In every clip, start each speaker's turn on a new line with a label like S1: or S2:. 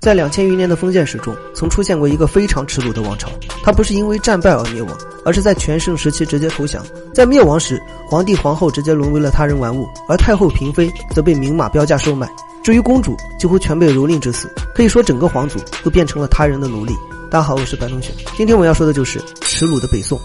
S1: 在两千余年的封建史中，曾出现过一个非常耻辱的王朝。它不是因为战败而灭亡，而是在全盛时期直接投降。在灭亡时，皇帝皇后直接沦为了他人玩物，而太后嫔妃则被明码标价售卖。至于公主，几乎全被蹂躏致死。可以说，整个皇族都变成了他人的奴隶。大家好，我是白同学。今天我要说的就是耻辱的北宋。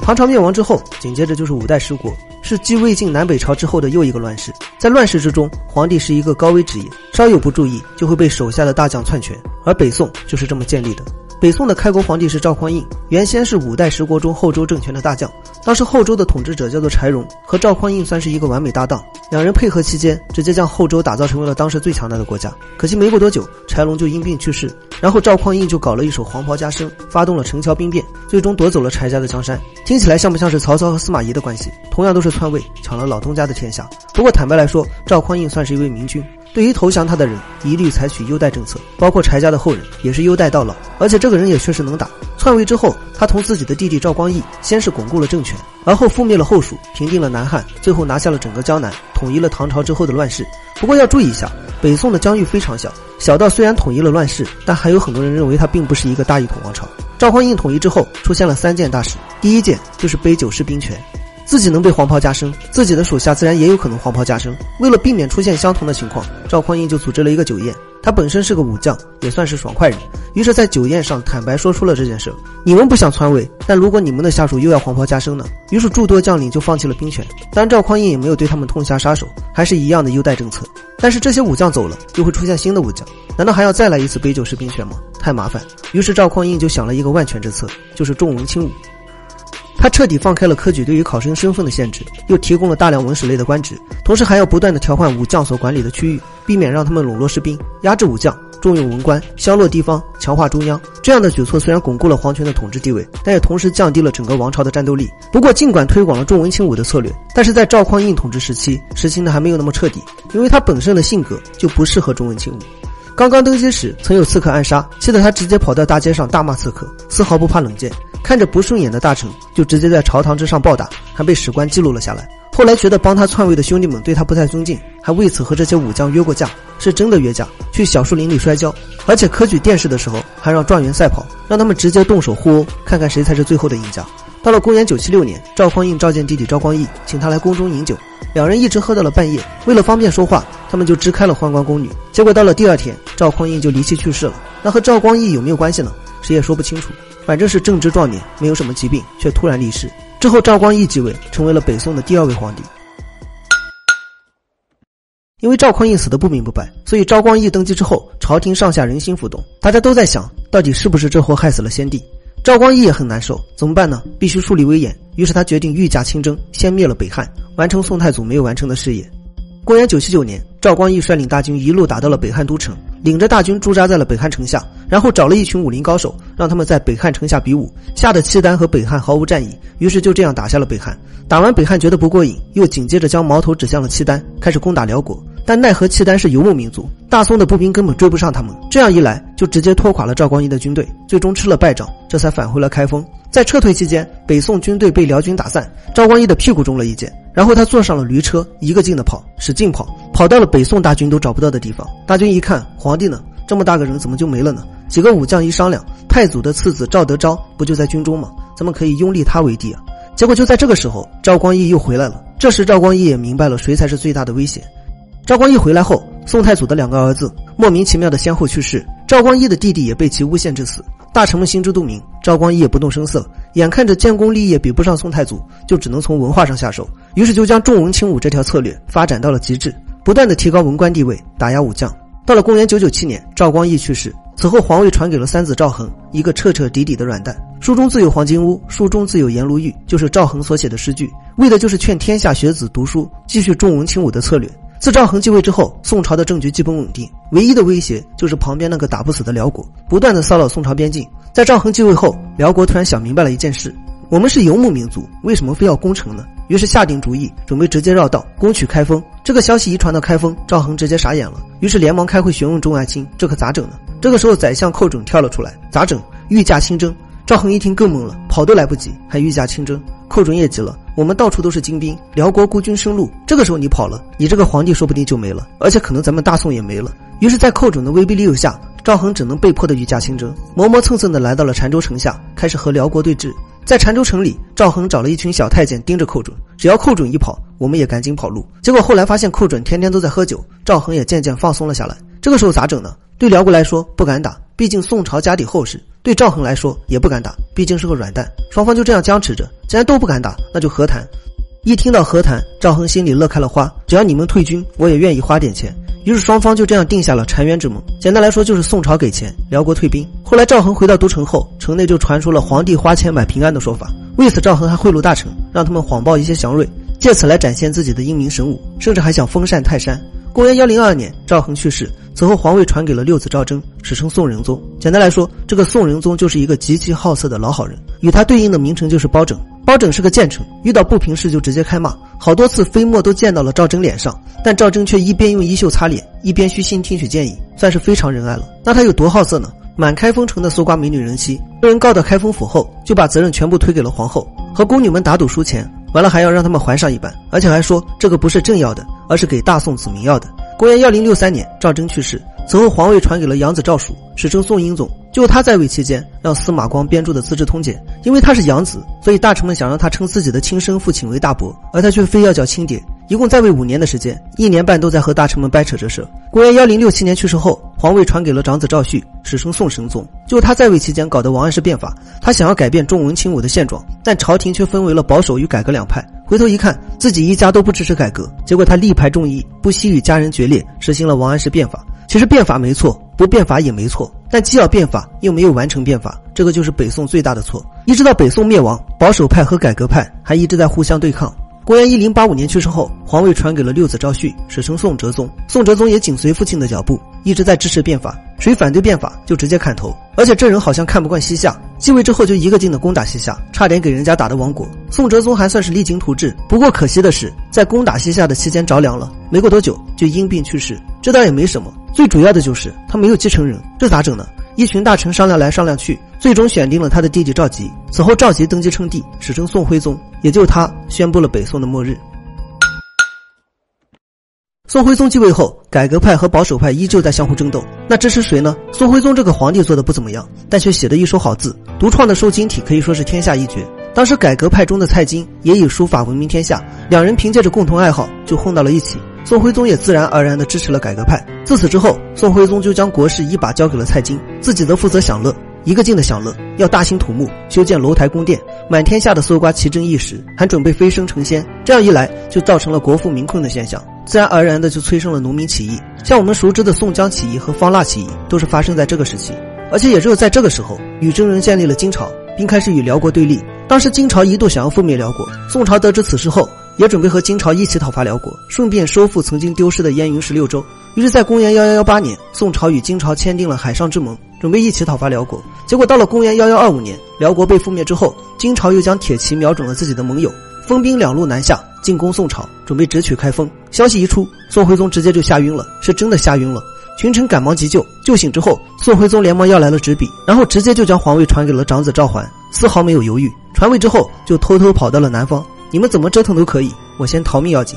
S1: 唐朝灭亡之后，紧接着就是五代十国。是继魏晋南北朝之后的又一个乱世，在乱世之中，皇帝是一个高危职业，稍有不注意就会被手下的大将篡权，而北宋就是这么建立的。北宋的开国皇帝是赵匡胤，原先是五代十国中后周政权的大将。当时后周的统治者叫做柴荣，和赵匡胤算是一个完美搭档。两人配合期间，直接将后周打造成为了当时最强大的国家。可惜没过多久，柴荣就因病去世，然后赵匡胤就搞了一手黄袍加身，发动了陈桥兵变，最终夺走了柴家的江山。听起来像不像是曹操和司马懿的关系？同样都是篡位，抢了老东家的天下。不过坦白来说，赵匡胤算是一位明君。对于投降他的人，一律采取优待政策，包括柴家的后人也是优待到老。而且这个人也确实能打。篡位之后，他同自己的弟弟赵光义先是巩固了政权，而后覆灭了后蜀，平定了南汉，最后拿下了整个江南，统一了唐朝之后的乱世。不过要注意一下，北宋的疆域非常小，小到虽然统一了乱世，但还有很多人认为它并不是一个大一统王朝。赵匡胤统一之后，出现了三件大事，第一件就是杯酒释兵权。自己能被黄袍加身，自己的手下自然也有可能黄袍加身。为了避免出现相同的情况，赵匡胤就组织了一个酒宴。他本身是个武将，也算是爽快人，于是，在酒宴上坦白说出了这件事。你们不想篡位，但如果你们的下属又要黄袍加身呢？于是诸多将领就放弃了兵权。但赵匡胤也没有对他们痛下杀手，还是一样的优待政策。但是这些武将走了，又会出现新的武将，难道还要再来一次杯酒释兵权吗？太麻烦。于是赵匡胤就想了一个万全之策，就是重文轻武。他彻底放开了科举对于考生身份的限制，又提供了大量文史类的官职，同时还要不断的调换武将所管理的区域，避免让他们笼络士兵，压制武将，重用文官，削弱地方，强化中央。这样的举措虽然巩固了皇权的统治地位，但也同时降低了整个王朝的战斗力。不过，尽管推广了重文轻武的策略，但是在赵匡胤统治时期实行的还没有那么彻底，因为他本身的性格就不适合重文轻武。刚刚登基时，曾有刺客暗杀，气得他直接跑到大街上大骂刺客，丝毫不怕冷箭。看着不顺眼的大臣，就直接在朝堂之上暴打，还被史官记录了下来。后来觉得帮他篡位的兄弟们对他不太尊敬，还为此和这些武将约过架，是真的约架，去小树林里摔跤。而且科举殿试的时候，还让状元赛跑，让他们直接动手互殴，看看谁才是最后的赢家。到了公元九七六年，赵匡胤召见弟弟赵光义，请他来宫中饮酒，两人一直喝到了半夜。为了方便说话，他们就支开了宦官宫女。结果到了第二天，赵匡胤就离奇去世了。那和赵光义有没有关系呢？谁也说不清楚。反正是正值壮年，没有什么疾病，却突然离世。之后，赵光义继位，成为了北宋的第二位皇帝。因为赵匡胤死的不明不白，所以赵光义登基之后，朝廷上下人心浮动，大家都在想到底是不是这货害死了先帝。赵光义也很难受，怎么办呢？必须树立威严。于是他决定御驾亲征，先灭了北汉，完成宋太祖没有完成的事业。公元九七九年，赵光义率领大军一路打到了北汉都城。领着大军驻扎在了北汉城下，然后找了一群武林高手，让他们在北汉城下比武，吓得契丹和北汉毫无战意，于是就这样打下了北汉。打完北汉觉得不过瘾，又紧接着将矛头指向了契丹，开始攻打辽国。但奈何契丹是游牧民族，大宋的步兵根本追不上他们，这样一来就直接拖垮了赵光义的军队，最终吃了败仗，这才返回了开封。在撤退期间，北宋军队被辽军打散，赵光义的屁股中了一箭，然后他坐上了驴车，一个劲的跑，使劲跑，跑到了北宋大军都找不到的地方。大军一看，皇帝呢？这么大个人怎么就没了呢？几个武将一商量，太祖的次子赵德昭不就在军中吗？咱们可以拥立他为帝啊！结果就在这个时候，赵光义又回来了。这时赵光义也明白了谁才是最大的威胁。赵光义回来后，宋太祖的两个儿子莫名其妙的先后去世，赵光义的弟弟也被其诬陷致死。大臣们心知肚明，赵光义也不动声色，眼看着建功立业比不上宋太祖，就只能从文化上下手，于是就将重文轻武这条策略发展到了极致，不断的提高文官地位，打压武将。到了公元九九七年，赵光义去世，此后皇位传给了三子赵恒，一个彻彻底底的软蛋。书中自有黄金屋，书中自有颜如玉，就是赵恒所写的诗句，为的就是劝天下学子读书，继续重文轻武的策略。自赵恒继位之后，宋朝的政局基本稳定，唯一的威胁就是旁边那个打不死的辽国，不断的骚扰宋朝边境。在赵恒继位后，辽国突然想明白了一件事：我们是游牧民族，为什么非要攻城呢？于是下定主意，准备直接绕道攻取开封。这个消息一传到开封，赵恒直接傻眼了，于是连忙开会询问众爱卿：“这可咋整呢？”这个时候，宰相寇准跳了出来：“咋整？御驾亲征。”赵恒一听更懵了，跑都来不及，还御驾亲征。寇准也急了，我们到处都是精兵，辽国孤军深入，这个时候你跑了，你这个皇帝说不定就没了，而且可能咱们大宋也没了。于是，在寇准的威逼利诱下，赵恒只能被迫的御驾亲征，磨磨蹭蹭的来到了澶州城下，开始和辽国对峙。在澶州城里，赵恒找了一群小太监盯着寇准，只要寇准一跑，我们也赶紧跑路。结果后来发现寇准天天都在喝酒，赵恒也渐渐放松了下来。这个时候咋整呢？对辽国来说不敢打，毕竟宋朝家底厚实；对赵恒来说也不敢打，毕竟是个软蛋。双方就这样僵持着，既然都不敢打，那就和谈。一听到和谈，赵恒心里乐开了花，只要你们退军，我也愿意花点钱。于是双方就这样定下了澶渊之盟。简单来说，就是宋朝给钱，辽国退兵。后来赵恒回到都城后，城内就传出了皇帝花钱买平安的说法。为此，赵恒还贿赂大臣，让他们谎报一些祥瑞，借此来展现自己的英明神武，甚至还想封禅泰山。公元幺零二年，赵恒去世，此后皇位传给了六子赵祯，史称宋仁宗。简单来说，这个宋仁宗就是一个极其好色的老好人。与他对应的名臣就是包拯。包拯是个谏臣，遇到不平事就直接开骂，好多次飞沫都溅到了赵祯脸上，但赵祯却一边用衣袖擦脸，一边虚心听取建议，算是非常仁爱了。那他有多好色呢？满开封城的搜刮美女人妻，被人告到开封府后，就把责任全部推给了皇后，和宫女们打赌输钱，完了还要让他们还上一半，而且还说这个不是朕要的，而是给大宋子民要的。公元幺零六三年，赵祯去世。此后，皇位传给了养子赵曙，史称宋英宗。就他在位期间，让司马光编著的《资治通鉴》，因为他是养子，所以大臣们想让他称自己的亲生父亲为大伯，而他却非要叫亲爹。一共在位五年的时间，一年半都在和大臣们掰扯这事。公元幺零六七年去世后，皇位传给了长子赵煦，史称宋神宗。就他在位期间搞的王安石变法，他想要改变重文轻武的现状，但朝廷却分为了保守与改革两派。回头一看，自己一家都不支持改革，结果他力排众议，不惜与家人决裂，实行了王安石变法。其实变法没错，不变法也没错，但既要变法又没有完成变法，这个就是北宋最大的错。一直到北宋灭亡，保守派和改革派还一直在互相对抗。公元一零八五年去世后，皇位传给了六子赵煦，史称宋哲宗。宋哲宗也紧随父亲的脚步，一直在支持变法，谁反对变法就直接砍头。而且这人好像看不惯西夏，继位之后就一个劲的攻打西夏，差点给人家打的亡国。宋哲宗还算是励精图治，不过可惜的是，在攻打西夏的期间着凉了，没过多久就因病去世。这倒也没什么，最主要的就是他没有继承人，这咋整呢？一群大臣商量来商量去，最终选定了他的弟弟赵佶。此后，赵佶登基称帝，史称宋徽宗，也就他宣布了北宋的末日。宋徽宗继位后，改革派和保守派依旧在相互争斗。那支持谁呢？宋徽宗这个皇帝做的不怎么样，但却写得一手好字，独创的瘦金体可以说是天下一绝。当时改革派中的蔡京也以书法闻名天下，两人凭借着共同爱好就混到了一起。宋徽宗也自然而然地支持了改革派。自此之后，宋徽宗就将国事一把交给了蔡京，自己则负责享乐，一个劲的享乐，要大兴土木，修建楼台宫殿，满天下的搜刮奇珍异石，还准备飞升成仙。这样一来，就造成了国富民困的现象，自然而然的就催生了农民起义。像我们熟知的宋江起义和方腊起义，都是发生在这个时期。而且也只有在这个时候，女真人建立了金朝，并开始与辽国对立。当时金朝一度想要覆灭辽国，宋朝得知此事后。也准备和金朝一起讨伐辽国，顺便收复曾经丢失的燕云十六州。于是，在公元幺幺幺八年，宋朝与金朝签订了海上之盟，准备一起讨伐辽国。结果到了公元幺幺二五年，辽国被覆灭之后，金朝又将铁骑瞄准了自己的盟友，分兵两路南下进攻宋朝，准备直取开封。消息一出，宋徽宗直接就吓晕了，是真的吓晕了。群臣赶忙急救，救醒之后，宋徽宗连忙要来了纸笔，然后直接就将皇位传给了长子赵桓，丝毫没有犹豫。传位之后，就偷偷跑到了南方。你们怎么折腾都可以，我先逃命要紧。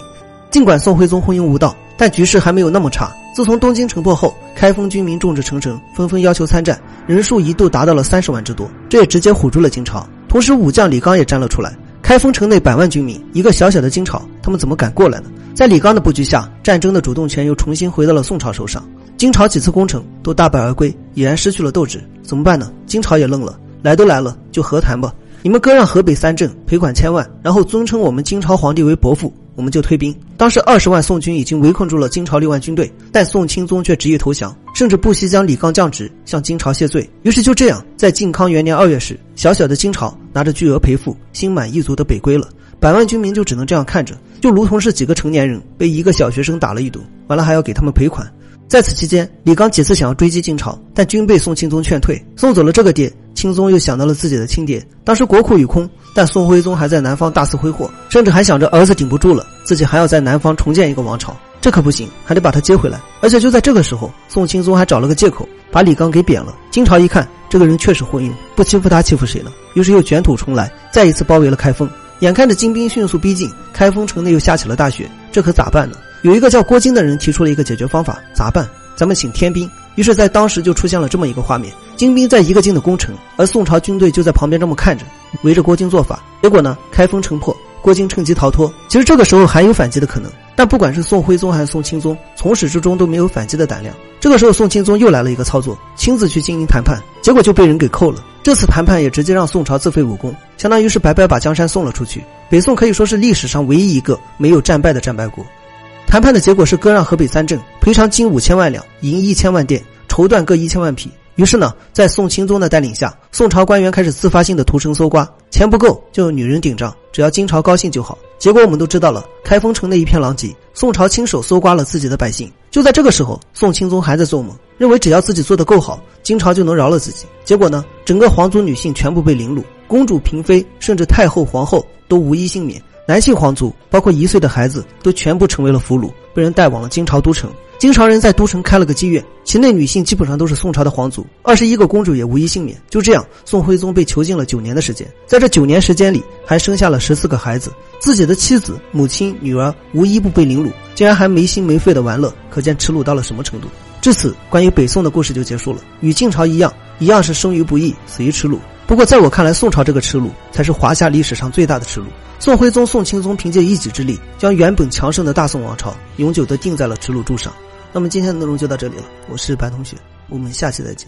S1: 尽管宋徽宗昏庸无道，但局势还没有那么差。自从东京城破后，开封军民众志成城，纷纷要求参战，人数一度达到了三十万之多，这也直接唬住了金朝。同时，武将李纲也站了出来。开封城内百万军民，一个小小的金朝，他们怎么敢过来呢？在李纲的布局下，战争的主动权又重新回到了宋朝手上。金朝几次攻城都大败而归，已然失去了斗志，怎么办呢？金朝也愣了，来都来了，就和谈吧。你们割让河北三镇，赔款千万，然后尊称我们金朝皇帝为伯父，我们就退兵。当时二十万宋军已经围困住了金朝六万军队，但宋钦宗却执意投降，甚至不惜将李纲降职，向金朝谢罪。于是就这样，在靖康元年二月时，小小的金朝拿着巨额赔付，心满意足的北归了。百万军民就只能这样看着，就如同是几个成年人被一个小学生打了一顿，完了还要给他们赔款。在此期间，李纲几次想要追击金朝，但均被宋钦宗劝退。送走了这个爹，钦宗又想到了自己的亲爹。当时国库已空，但宋徽宗还在南方大肆挥霍，甚至还想着儿子顶不住了，自己还要在南方重建一个王朝。这可不行，还得把他接回来。而且就在这个时候，宋钦宗还找了个借口把李纲给贬了。金朝一看这个人确实昏庸，不欺负他欺负谁呢？于是又卷土重来，再一次包围了开封。眼看着金兵迅速逼近，开封城内又下起了大雪，这可咋办呢？有一个叫郭京的人提出了一个解决方法，咋办？咱们请天兵。于是，在当时就出现了这么一个画面：金兵在一个劲的攻城，而宋朝军队就在旁边这么看着，围着郭靖做法。结果呢，开封城破，郭靖趁机逃脱。其实这个时候还有反击的可能，但不管是宋徽宗还是宋钦宗，从始至终都没有反击的胆量。这个时候，宋钦宗又来了一个操作，亲自去经营谈判，结果就被人给扣了。这次谈判也直接让宋朝自废武功，相当于是白白把江山送了出去。北宋可以说是历史上唯一一个没有战败的战败国。谈判的结果是割让河北三镇，赔偿金五千万两，银一千万锭，绸缎各一千万匹。于是呢，在宋钦宗的带领下，宋朝官员开始自发性的屠城搜刮，钱不够就有女人顶账，只要金朝高兴就好。结果我们都知道了，开封城内一片狼藉，宋朝亲手搜刮了自己的百姓。就在这个时候，宋钦宗还在做梦，认为只要自己做得够好，金朝就能饶了自己。结果呢，整个皇族女性全部被凌辱，公主、嫔妃，甚至太后、皇后都无一幸免。男性皇族，包括一岁的孩子，都全部成为了俘虏，被人带往了金朝都城。金朝人在都城开了个妓院，其内女性基本上都是宋朝的皇族，二十一个公主也无一幸免。就这样，宋徽宗被囚禁了九年的时间，在这九年时间里，还生下了十四个孩子，自己的妻子、母亲、女儿无一不被凌辱，竟然还没心没肺的玩乐，可见耻辱到了什么程度。至此，关于北宋的故事就结束了。与晋朝一样，一样是生于不义，死于耻辱。不过，在我看来，宋朝这个耻辱才是华夏历史上最大的耻辱。宋徽宗、宋钦宗凭借一己之力，将原本强盛的大宋王朝永久的定在了耻辱柱上。那么，今天的内容就到这里了。我是白同学，我们下期再见。